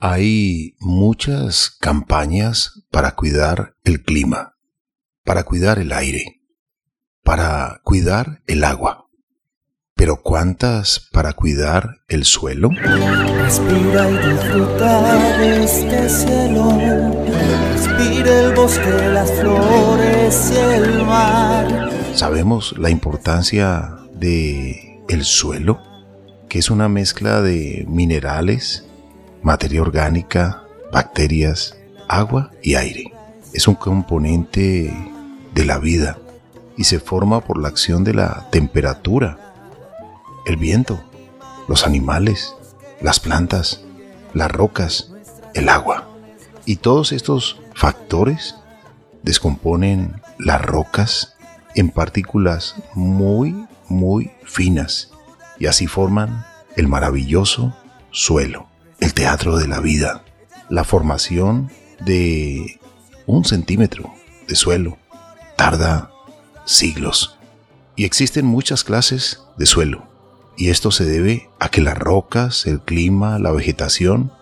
Hay muchas campañas para cuidar el clima, para cuidar el aire, para cuidar el agua. Pero ¿cuántas para cuidar el suelo? Respira y disfruta de este cielo. Respira el bosque, las flores y el mar. ¿Sabemos la importancia de el suelo? Que es una mezcla de minerales, materia orgánica, bacterias, agua y aire. Es un componente de la vida y se forma por la acción de la temperatura el viento, los animales, las plantas, las rocas, el agua. Y todos estos factores descomponen las rocas en partículas muy, muy finas y así forman el maravilloso suelo, el teatro de la vida, la formación de un centímetro de suelo tarda siglos y existen muchas clases de suelo y esto se debe a que las rocas, el clima, la vegetación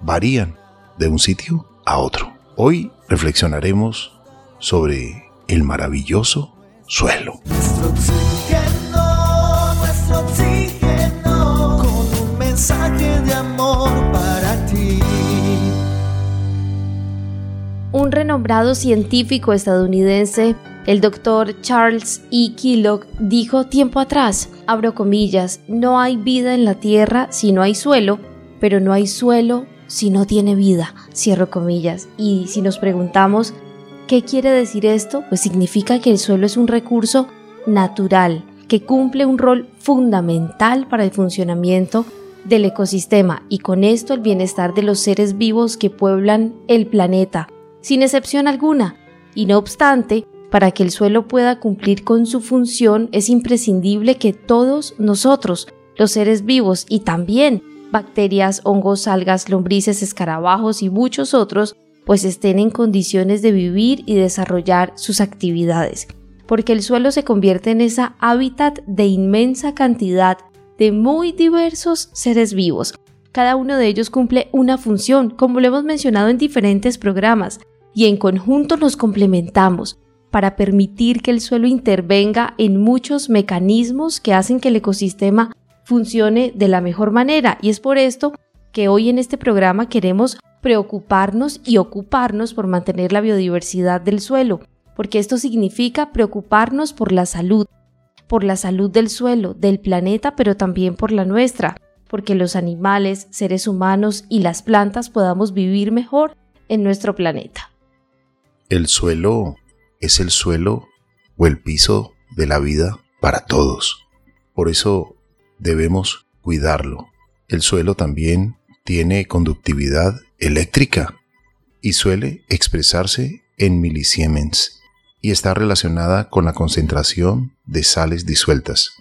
varían de un sitio a otro. Hoy reflexionaremos sobre el maravilloso suelo. Nuestro oxígeno, nuestro oxígeno, con un mensaje de Un renombrado científico estadounidense el doctor Charles E. Kellogg dijo tiempo atrás, abro comillas, no hay vida en la tierra si no hay suelo, pero no hay suelo si no tiene vida, cierro comillas. Y si nos preguntamos, ¿qué quiere decir esto? Pues significa que el suelo es un recurso natural, que cumple un rol fundamental para el funcionamiento del ecosistema y con esto el bienestar de los seres vivos que pueblan el planeta, sin excepción alguna. Y no obstante, para que el suelo pueda cumplir con su función es imprescindible que todos nosotros, los seres vivos y también bacterias, hongos, algas, lombrices, escarabajos y muchos otros, pues estén en condiciones de vivir y desarrollar sus actividades. Porque el suelo se convierte en esa hábitat de inmensa cantidad de muy diversos seres vivos. Cada uno de ellos cumple una función, como lo hemos mencionado en diferentes programas, y en conjunto nos complementamos para permitir que el suelo intervenga en muchos mecanismos que hacen que el ecosistema funcione de la mejor manera. Y es por esto que hoy en este programa queremos preocuparnos y ocuparnos por mantener la biodiversidad del suelo, porque esto significa preocuparnos por la salud, por la salud del suelo, del planeta, pero también por la nuestra, porque los animales, seres humanos y las plantas podamos vivir mejor en nuestro planeta. El suelo es el suelo o el piso de la vida para todos. Por eso debemos cuidarlo. El suelo también tiene conductividad eléctrica y suele expresarse en milisiemens y está relacionada con la concentración de sales disueltas.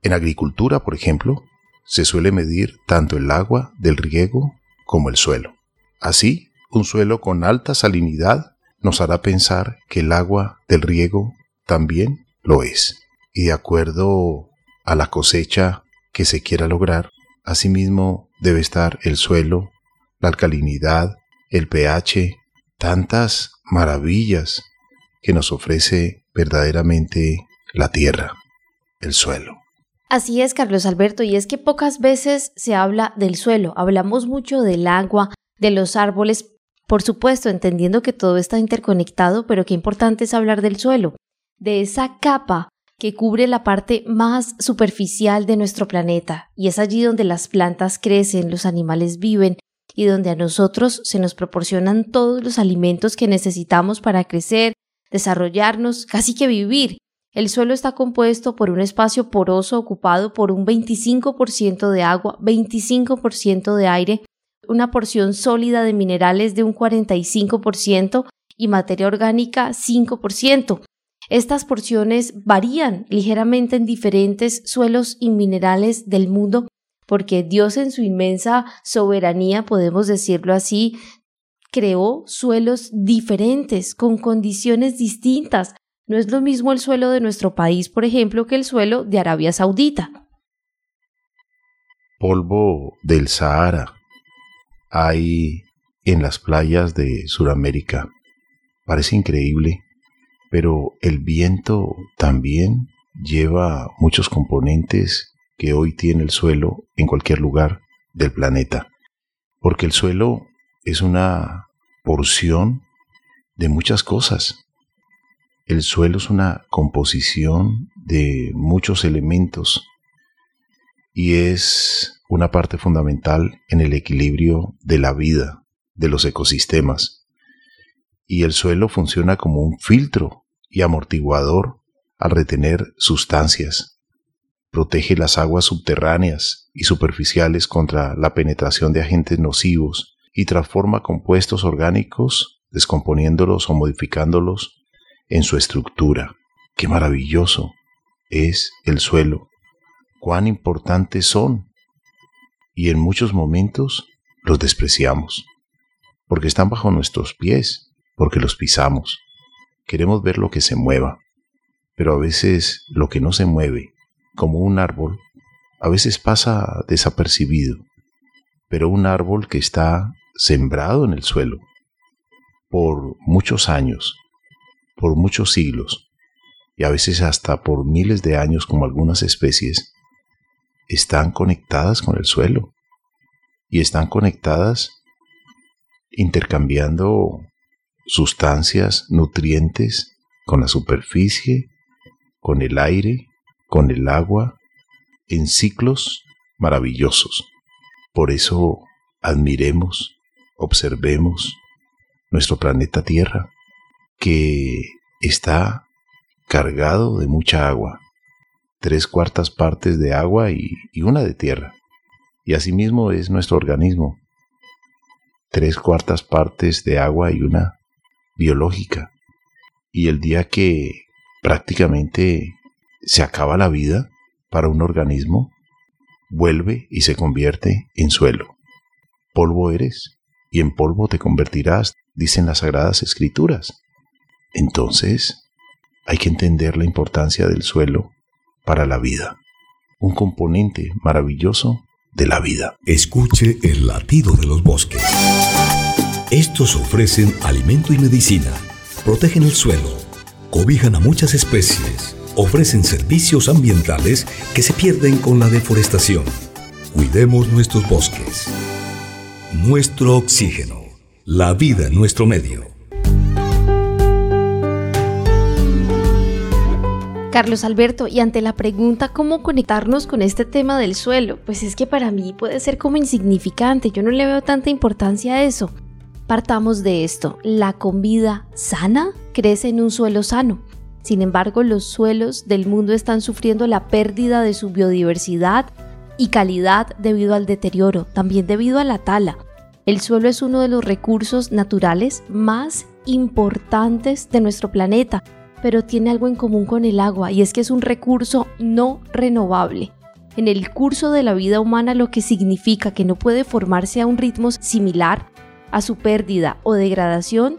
En agricultura, por ejemplo, se suele medir tanto el agua del riego como el suelo. Así, un suelo con alta salinidad nos hará pensar que el agua del riego también lo es. Y de acuerdo a la cosecha que se quiera lograr, asimismo debe estar el suelo, la alcalinidad, el pH, tantas maravillas que nos ofrece verdaderamente la tierra, el suelo. Así es, Carlos Alberto, y es que pocas veces se habla del suelo, hablamos mucho del agua, de los árboles, por supuesto, entendiendo que todo está interconectado, pero qué importante es hablar del suelo, de esa capa que cubre la parte más superficial de nuestro planeta, y es allí donde las plantas crecen, los animales viven, y donde a nosotros se nos proporcionan todos los alimentos que necesitamos para crecer, desarrollarnos, casi que vivir. El suelo está compuesto por un espacio poroso ocupado por un 25% de agua, 25% de aire una porción sólida de minerales de un 45% y materia orgánica 5%. Estas porciones varían ligeramente en diferentes suelos y minerales del mundo porque Dios en su inmensa soberanía, podemos decirlo así, creó suelos diferentes, con condiciones distintas. No es lo mismo el suelo de nuestro país, por ejemplo, que el suelo de Arabia Saudita. Polvo del Sahara, hay en las playas de Sudamérica. Parece increíble, pero el viento también lleva muchos componentes que hoy tiene el suelo en cualquier lugar del planeta, porque el suelo es una porción de muchas cosas. El suelo es una composición de muchos elementos y es una parte fundamental en el equilibrio de la vida, de los ecosistemas. Y el suelo funciona como un filtro y amortiguador al retener sustancias. Protege las aguas subterráneas y superficiales contra la penetración de agentes nocivos y transforma compuestos orgánicos descomponiéndolos o modificándolos en su estructura. ¡Qué maravilloso es el suelo! ¡Cuán importantes son! Y en muchos momentos los despreciamos, porque están bajo nuestros pies, porque los pisamos. Queremos ver lo que se mueva, pero a veces lo que no se mueve, como un árbol, a veces pasa desapercibido, pero un árbol que está sembrado en el suelo por muchos años, por muchos siglos, y a veces hasta por miles de años como algunas especies, están conectadas con el suelo y están conectadas intercambiando sustancias, nutrientes con la superficie, con el aire, con el agua, en ciclos maravillosos. Por eso admiremos, observemos nuestro planeta Tierra, que está cargado de mucha agua, tres cuartas partes de agua y, una de tierra. Y asimismo es nuestro organismo, tres cuartas partes de agua y una biológica. Y el día que prácticamente se acaba la vida para un organismo, vuelve y se convierte en suelo. Polvo eres y en polvo te convertirás, dicen las sagradas escrituras. Entonces, hay que entender la importancia del suelo para la vida, un componente maravilloso de la vida. Escuche el latido de los bosques. Estos ofrecen alimento y medicina, protegen el suelo, cobijan a muchas especies, ofrecen servicios ambientales que se pierden con la deforestación. Cuidemos nuestros bosques. Nuestro oxígeno. La vida en nuestro medio. Carlos Alberto, y ante la pregunta cómo conectarnos con este tema del suelo, pues es que para mí puede ser como insignificante, yo no le veo tanta importancia a eso. Partamos de esto, la comida sana crece en un suelo sano. Sin embargo, los suelos del mundo están sufriendo la pérdida de su biodiversidad y calidad debido al deterioro, también debido a la tala. El suelo es uno de los recursos naturales más importantes de nuestro planeta, pero tiene algo en común con el agua y es que es un recurso no renovable. En el curso de la vida humana lo que significa que no puede formarse a un ritmo similar a su pérdida o degradación,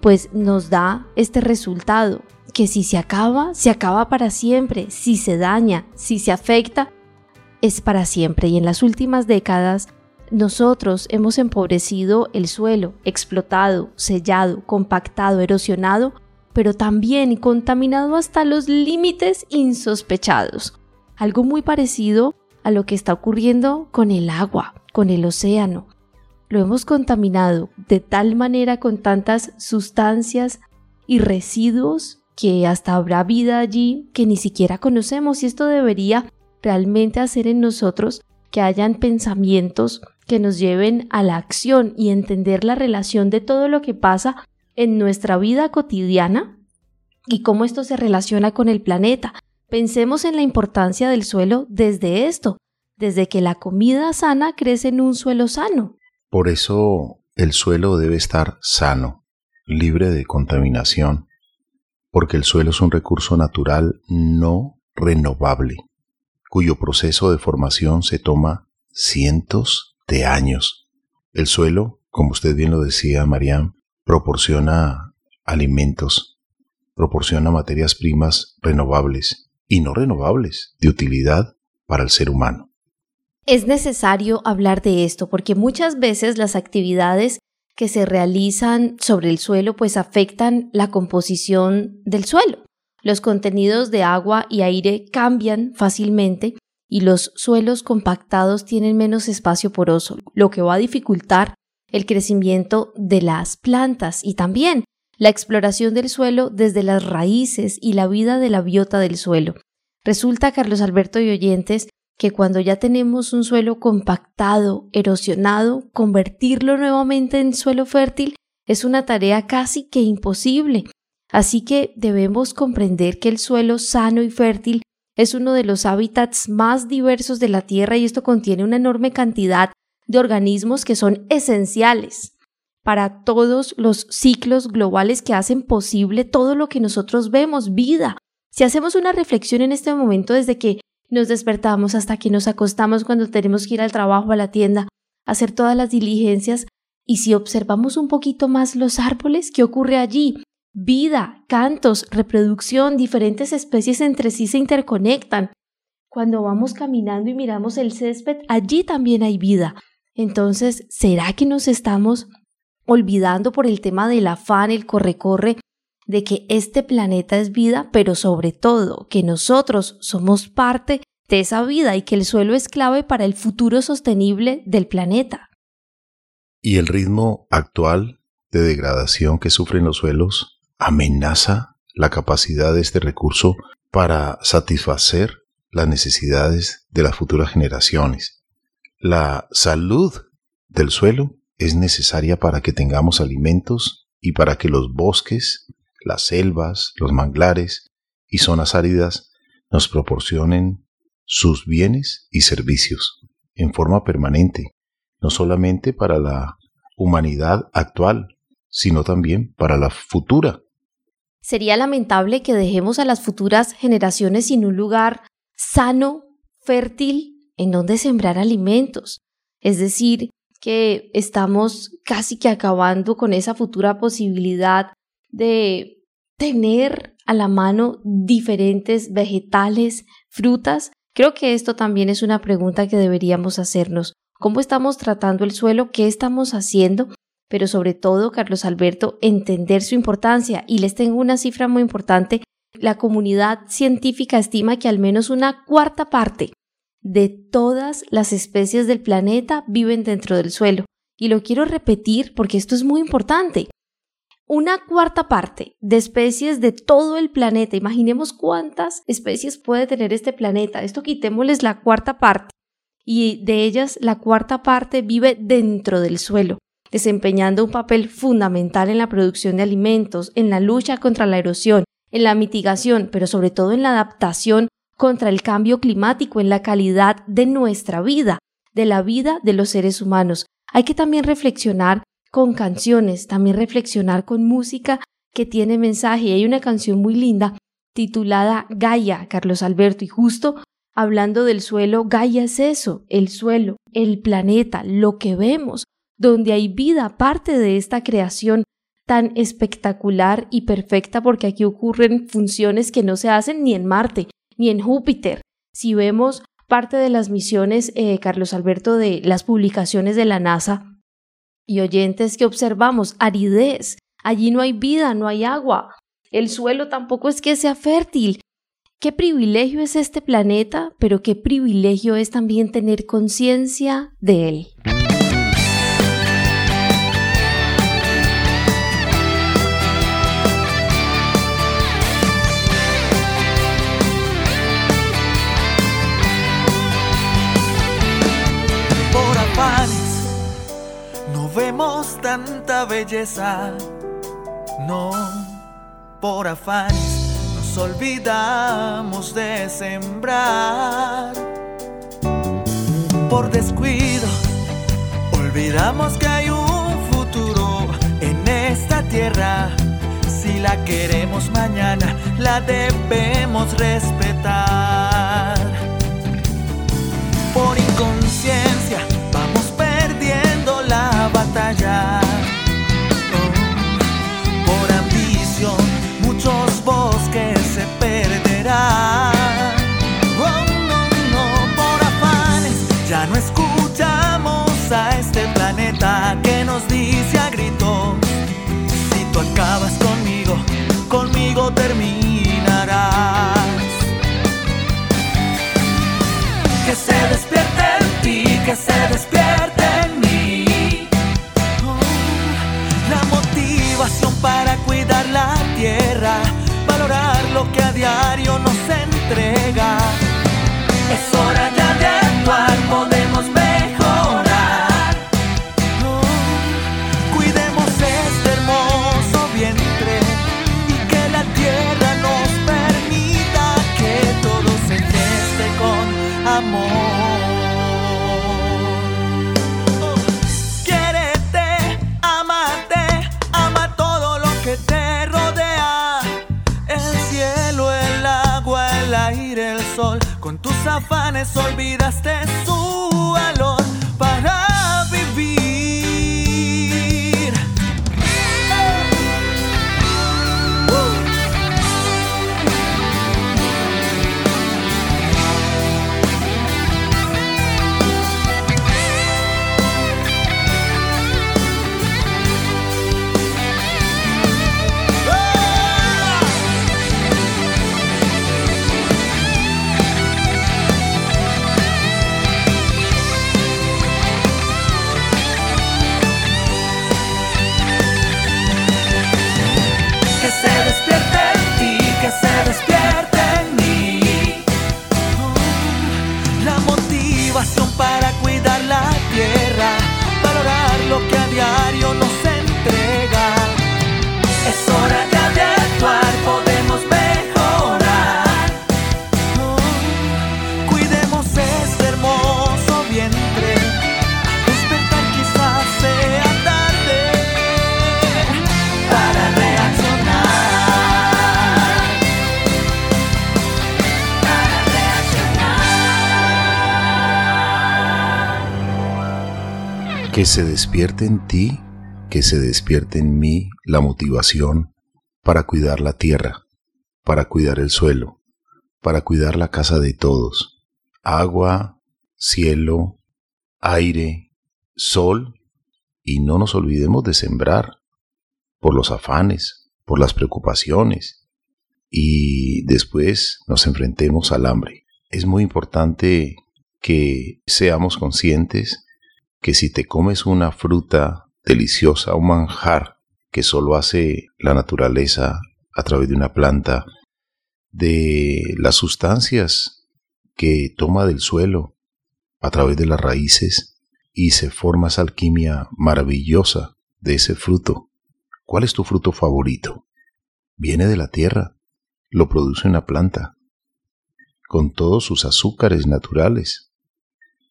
pues nos da este resultado, que si se acaba, se acaba para siempre, si se daña, si se afecta, es para siempre y en las últimas décadas nosotros hemos empobrecido el suelo, explotado, sellado, compactado, erosionado, pero también contaminado hasta los límites insospechados. Algo muy parecido a lo que está ocurriendo con el agua, con el océano. Lo hemos contaminado de tal manera con tantas sustancias y residuos que hasta habrá vida allí que ni siquiera conocemos y esto debería realmente hacer en nosotros que hayan pensamientos que nos lleven a la acción y entender la relación de todo lo que pasa en nuestra vida cotidiana y cómo esto se relaciona con el planeta. Pensemos en la importancia del suelo desde esto, desde que la comida sana crece en un suelo sano. Por eso el suelo debe estar sano, libre de contaminación, porque el suelo es un recurso natural no renovable cuyo proceso de formación se toma cientos de años. El suelo, como usted bien lo decía, Mariam, proporciona alimentos, proporciona materias primas renovables y no renovables de utilidad para el ser humano. Es necesario hablar de esto porque muchas veces las actividades que se realizan sobre el suelo pues afectan la composición del suelo. Los contenidos de agua y aire cambian fácilmente y los suelos compactados tienen menos espacio poroso, lo que va a dificultar el crecimiento de las plantas y también la exploración del suelo desde las raíces y la vida de la biota del suelo. Resulta, Carlos Alberto y oyentes, que cuando ya tenemos un suelo compactado, erosionado, convertirlo nuevamente en suelo fértil es una tarea casi que imposible. Así que debemos comprender que el suelo sano y fértil es uno de los hábitats más diversos de la Tierra y esto contiene una enorme cantidad de organismos que son esenciales para todos los ciclos globales que hacen posible todo lo que nosotros vemos, vida. Si hacemos una reflexión en este momento desde que nos despertamos hasta que nos acostamos cuando tenemos que ir al trabajo, a la tienda, hacer todas las diligencias, y si observamos un poquito más los árboles, ¿qué ocurre allí? vida, cantos, reproducción, diferentes especies entre sí se interconectan. Cuando vamos caminando y miramos el césped, allí también hay vida. Entonces, ¿será que nos estamos olvidando por el tema del afán, el corre-corre, de que este planeta es vida, pero sobre todo que nosotros somos parte de esa vida y que el suelo es clave para el futuro sostenible del planeta? ¿Y el ritmo actual de degradación que sufren los suelos amenaza la capacidad de este recurso para satisfacer las necesidades de las futuras generaciones. La salud del suelo es necesaria para que tengamos alimentos y para que los bosques, las selvas, los manglares y zonas áridas nos proporcionen sus bienes y servicios en forma permanente, no solamente para la humanidad actual, sino también para la futura. Sería lamentable que dejemos a las futuras generaciones sin un lugar sano, fértil, en donde sembrar alimentos. Es decir, que estamos casi que acabando con esa futura posibilidad de tener a la mano diferentes vegetales, frutas. Creo que esto también es una pregunta que deberíamos hacernos. ¿Cómo estamos tratando el suelo? ¿Qué estamos haciendo pero sobre todo, Carlos Alberto, entender su importancia. Y les tengo una cifra muy importante. La comunidad científica estima que al menos una cuarta parte de todas las especies del planeta viven dentro del suelo. Y lo quiero repetir porque esto es muy importante. Una cuarta parte de especies de todo el planeta. Imaginemos cuántas especies puede tener este planeta. Esto quitémosles la cuarta parte. Y de ellas la cuarta parte vive dentro del suelo desempeñando un papel fundamental en la producción de alimentos, en la lucha contra la erosión, en la mitigación, pero sobre todo en la adaptación contra el cambio climático, en la calidad de nuestra vida, de la vida de los seres humanos. Hay que también reflexionar con canciones, también reflexionar con música que tiene mensaje. Hay una canción muy linda titulada Gaia, Carlos Alberto, y justo hablando del suelo, Gaia es eso, el suelo, el planeta, lo que vemos, donde hay vida, parte de esta creación tan espectacular y perfecta, porque aquí ocurren funciones que no se hacen ni en Marte, ni en Júpiter. Si vemos parte de las misiones, eh, Carlos Alberto, de las publicaciones de la NASA y oyentes que observamos, aridez, allí no hay vida, no hay agua, el suelo tampoco es que sea fértil. Qué privilegio es este planeta, pero qué privilegio es también tener conciencia de él. No vemos tanta belleza, no, por afanes nos olvidamos de sembrar. Por descuido, olvidamos que hay un futuro en esta tierra. Si la queremos mañana, la debemos respetar. Por Oh, por ambición, muchos bosques se perderán. Oh, no, no, por afanes, ya no escuchamos a este planeta que nos dice a gritos: Si tú acabas conmigo, conmigo termina. Que se despierte en ti, que se despierte en mí la motivación para cuidar la tierra, para cuidar el suelo, para cuidar la casa de todos. Agua, cielo, aire, sol, y no nos olvidemos de sembrar por los afanes, por las preocupaciones, y después nos enfrentemos al hambre. Es muy importante que seamos conscientes que si te comes una fruta deliciosa, un manjar que solo hace la naturaleza a través de una planta, de las sustancias que toma del suelo a través de las raíces y se forma esa alquimia maravillosa de ese fruto. ¿Cuál es tu fruto favorito? Viene de la tierra, lo produce una planta, con todos sus azúcares naturales,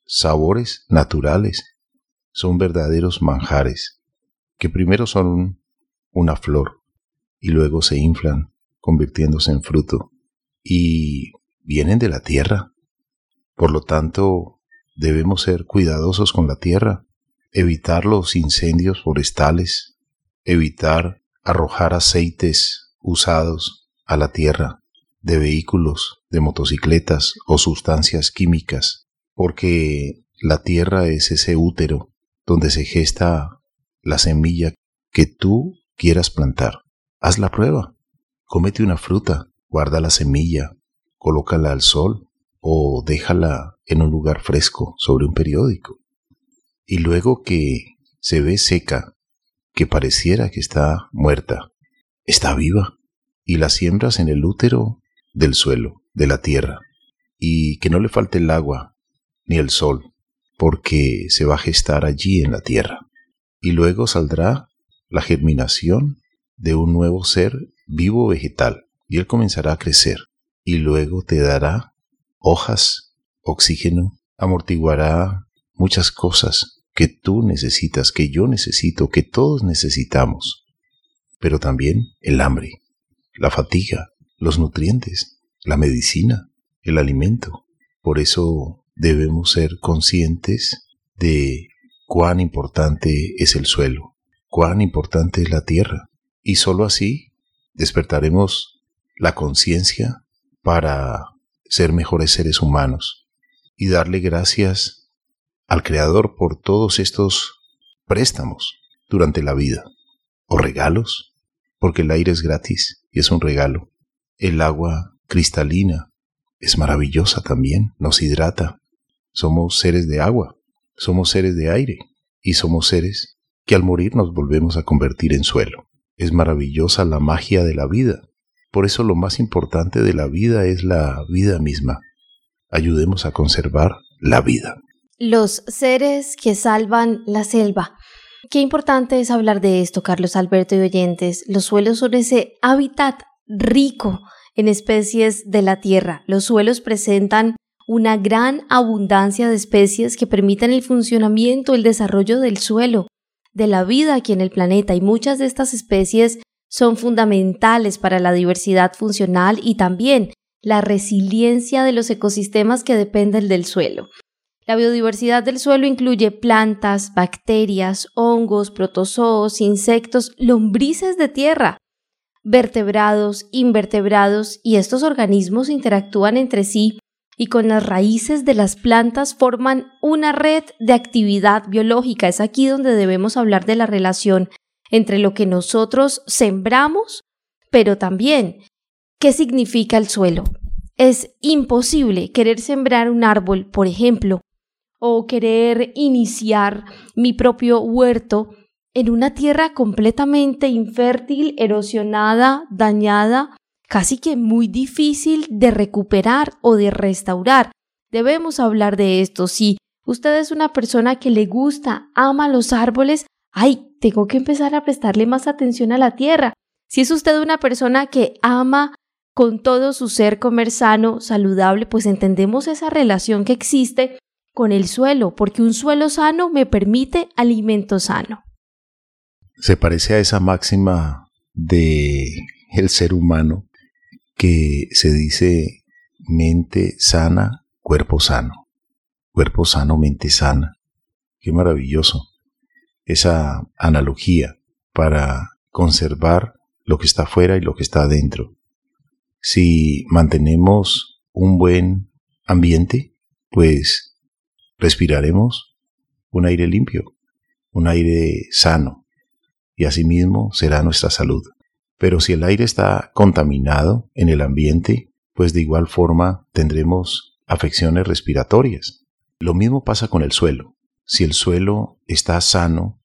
sabores naturales, son verdaderos manjares, que primero son una flor y luego se inflan, convirtiéndose en fruto, y vienen de la tierra. Por lo tanto, debemos ser cuidadosos con la tierra, evitar los incendios forestales, evitar arrojar aceites usados a la tierra de vehículos, de motocicletas o sustancias químicas, porque la tierra es ese útero donde se gesta la semilla que tú quieras plantar. Haz la prueba. Cómete una fruta, guarda la semilla, colócala al sol o déjala en un lugar fresco sobre un periódico. Y luego que se ve seca, que pareciera que está muerta, está viva y la siembras en el útero del suelo, de la tierra, y que no le falte el agua ni el sol, porque se va a gestar allí en la tierra. Y luego saldrá la germinación de un nuevo ser vivo vegetal, y él comenzará a crecer, y luego te dará hojas, oxígeno, amortiguará muchas cosas que tú necesitas, que yo necesito, que todos necesitamos, pero también el hambre, la fatiga, los nutrientes, la medicina, el alimento. Por eso debemos ser conscientes de cuán importante es el suelo, cuán importante es la tierra, y sólo así despertaremos la conciencia para ser mejores seres humanos y darle gracias al Creador por todos estos préstamos durante la vida, o regalos, porque el aire es gratis y es un regalo. El agua cristalina es maravillosa también, nos hidrata. Somos seres de agua, Somos seres de aire y somos seres que al morir nos volvemos a convertir en suelo. Es maravillosa la magia de la vida. Por eso lo más importante de la vida es la vida misma. Ayudemos a conservar la vida. Los seres que salvan la selva. Qué importante es hablar de esto, Carlos Alberto y oyentes. Los suelos son ese hábitat rico en especies de la Tierra. Los suelos presentan una gran abundancia de especies que permiten el funcionamiento, el desarrollo del suelo, de la vida aquí en el planeta y muchas de estas especies son fundamentales para la diversidad funcional y también la resiliencia de los ecosistemas que dependen del suelo. La biodiversidad del suelo incluye plantas, bacterias, hongos, protozoos, insectos, lombrices de tierra, vertebrados, invertebrados y estos organismos interactúan entre sí y con las raíces de las plantas forman una red de actividad biológica. Es aquí donde debemos hablar de la relación entre lo que nosotros sembramos, pero también qué significa el suelo. Es imposible querer sembrar un árbol, por ejemplo, o querer iniciar mi propio huerto en una tierra completamente infértil, erosionada, dañada, casi que muy difícil de recuperar o de restaurar. Debemos hablar de esto. Si usted es una persona que le gusta, ama los árboles, ay, tengo que empezar a prestarle más atención a la tierra. Si es usted una persona que ama con todo su ser comer sano, saludable, pues entendemos esa relación que existe con el suelo, porque un suelo sano me permite alimento sano. Se parece a esa máxima de el ser humano que se dice mente sana, cuerpo sano. Cuerpo sano, mente sana. Qué maravilloso esa analogía para conservar lo que está afuera y lo que está adentro. Si mantenemos un buen ambiente, pues respiraremos un aire limpio, un aire sano, y asimismo será nuestra salud. Pero si el aire está contaminado en el ambiente, pues de igual forma tendremos afecciones respiratorias. Lo mismo pasa con el suelo. Si el suelo está sano,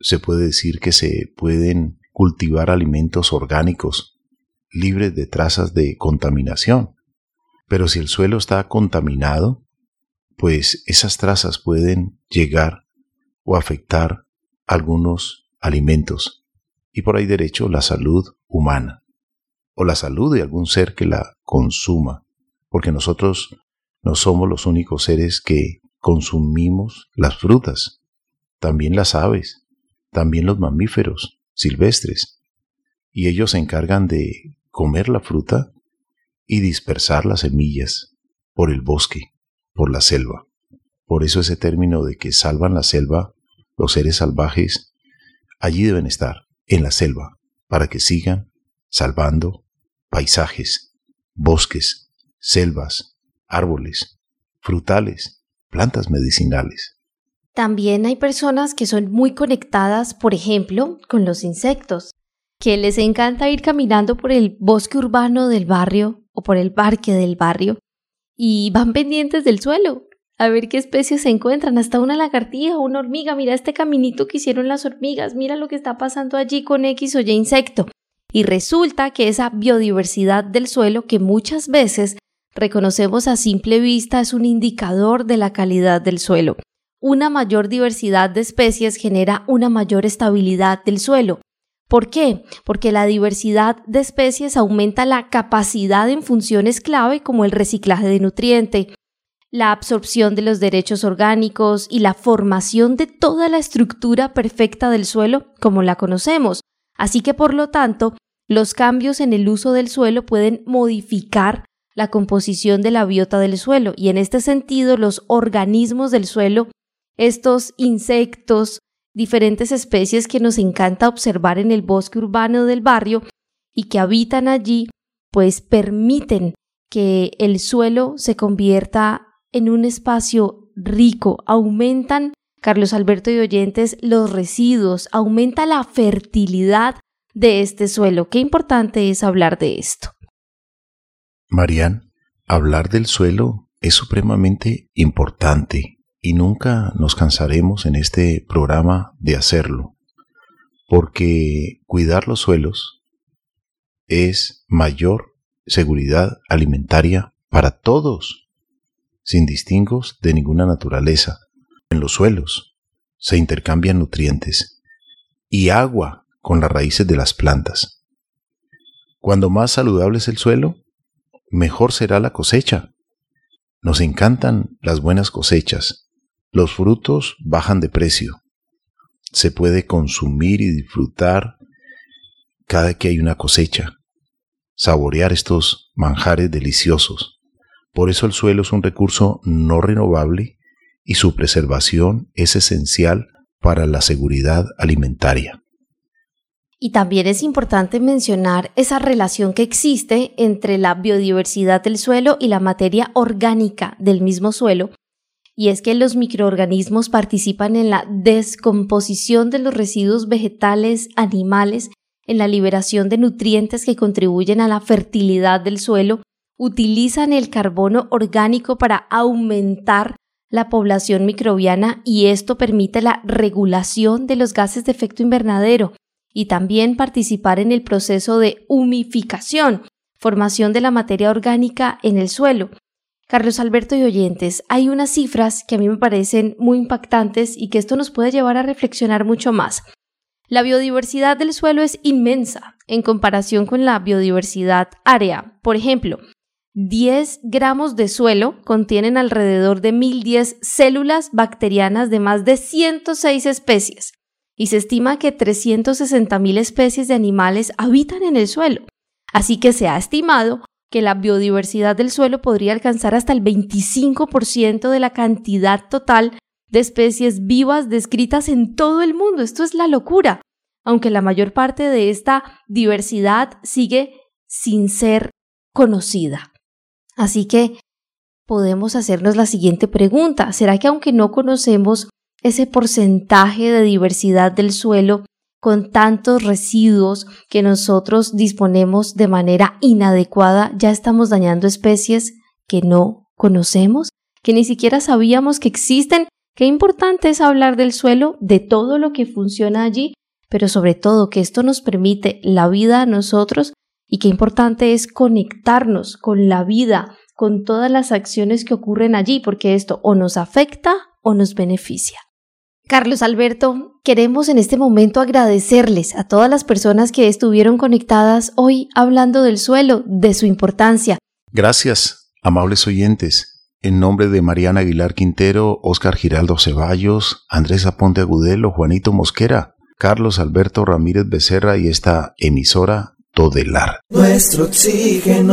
se puede decir que se pueden cultivar alimentos orgánicos libres de trazas de contaminación. Pero si el suelo está contaminado, pues esas trazas pueden llegar o afectar algunos alimentos y por ahí derecho la salud humana o la salud de algún ser que la consuma, porque nosotros no somos los únicos seres que consumimos las frutas, también las aves, también los mamíferos silvestres, y ellos se encargan de comer la fruta y dispersar las semillas por el bosque, por la selva. Por eso ese término de que salvan la selva, los seres salvajes, allí deben estar, en la selva para que sigan salvando paisajes, bosques, selvas, árboles, frutales, plantas medicinales. También hay personas que son muy conectadas, por ejemplo, con los insectos, que les encanta ir caminando por el bosque urbano del barrio o por el parque del barrio y van pendientes del suelo, a ver qué especies se encuentran, hasta una lagartija, una hormiga, mira este caminito que hicieron las hormigas, mira lo que está pasando allí con X o Y insecto. Y resulta que esa biodiversidad del suelo que muchas veces reconocemos a simple vista es un indicador de la calidad del suelo. Una mayor diversidad de especies genera una mayor estabilidad del suelo. ¿Por qué? Porque la diversidad de especies aumenta la capacidad en funciones clave como el reciclaje de nutriente, la absorción de los derechos orgánicos y la formación de toda la estructura perfecta del suelo como la conocemos. Así que, por lo tanto, los cambios en el uso del suelo pueden modificar la composición de la biota del suelo y en este sentido los organismos del suelo, estos insectos, diferentes especies que nos encanta observar en el bosque urbano del barrio y que habitan allí, pues permiten que el suelo se convierta en un espacio rico, aumentan, Carlos Alberto y oyentes, los residuos, aumenta la fertilidad de este suelo. Qué importante es hablar de esto. Marian, hablar del suelo es supremamente importante y nunca nos cansaremos en este programa de hacerlo, porque cuidar los suelos es mayor seguridad alimentaria para todos, sin distingos de ninguna naturaleza. En los suelos se intercambian nutrientes y agua con las raíces de las plantas. Cuando más saludable es el suelo, mejor será la cosecha. Nos encantan las buenas cosechas, los frutos bajan de precio. Se puede consumir y disfrutar cada que hay una cosecha, saborear estos manjares deliciosos. Por eso el suelo es un recurso no renovable y su preservación es esencial para la seguridad alimentaria. Y también es importante mencionar esa relación que existe entre la biodiversidad del suelo y la materia orgánica del mismo suelo, y es que los microorganismos participan en la descomposición de los residuos vegetales, animales, en la liberación de nutrientes que contribuyen a la fertilidad del suelo, utilizan el carbono orgánico para aumentar la población microbiana y esto permite la regulación de los gases de efecto invernadero y también participar en el proceso de humificación, formación de la materia orgánica en el suelo. Carlos Alberto y oyentes, hay unas cifras que a mí me parecen muy impactantes y que esto nos puede llevar a reflexionar mucho más. La biodiversidad del suelo es inmensa en comparación con la biodiversidad área. Por ejemplo, 10 gramos de suelo contienen alrededor de 1010 células bacterianas de más de 106 especies y se estima que 360.000 especies de animales habitan en el suelo. Así que se ha estimado que la biodiversidad del suelo podría alcanzar hasta el 25% de la cantidad total de especies vivas descritas en todo el mundo. Esto es la locura, aunque la mayor parte de esta diversidad sigue sin ser conocida. Así que podemos hacernos la siguiente pregunta. ¿Será que aunque no conocemos ese porcentaje de diversidad del suelo, con tantos residuos que nosotros disponemos de manera inadecuada, ya estamos dañando especies que no conocemos, que ni siquiera sabíamos que existen. Qué importante es hablar del suelo, de todo lo que funciona allí, pero sobre todo que esto nos permite la vida a nosotros y qué importante es conectarnos con la vida, con todas las acciones que ocurren allí, porque esto o nos afecta o nos beneficia. Carlos Alberto, queremos en este momento agradecerles a todas las personas que estuvieron conectadas hoy hablando del suelo, de su importancia. Gracias, amables oyentes. En nombre de Mariana Aguilar Quintero, Óscar Giraldo Ceballos, Andrés Aponte Agudelo, Juanito Mosquera, Carlos Alberto Ramírez Becerra y esta emisora Todelar. Nuestro oxígeno.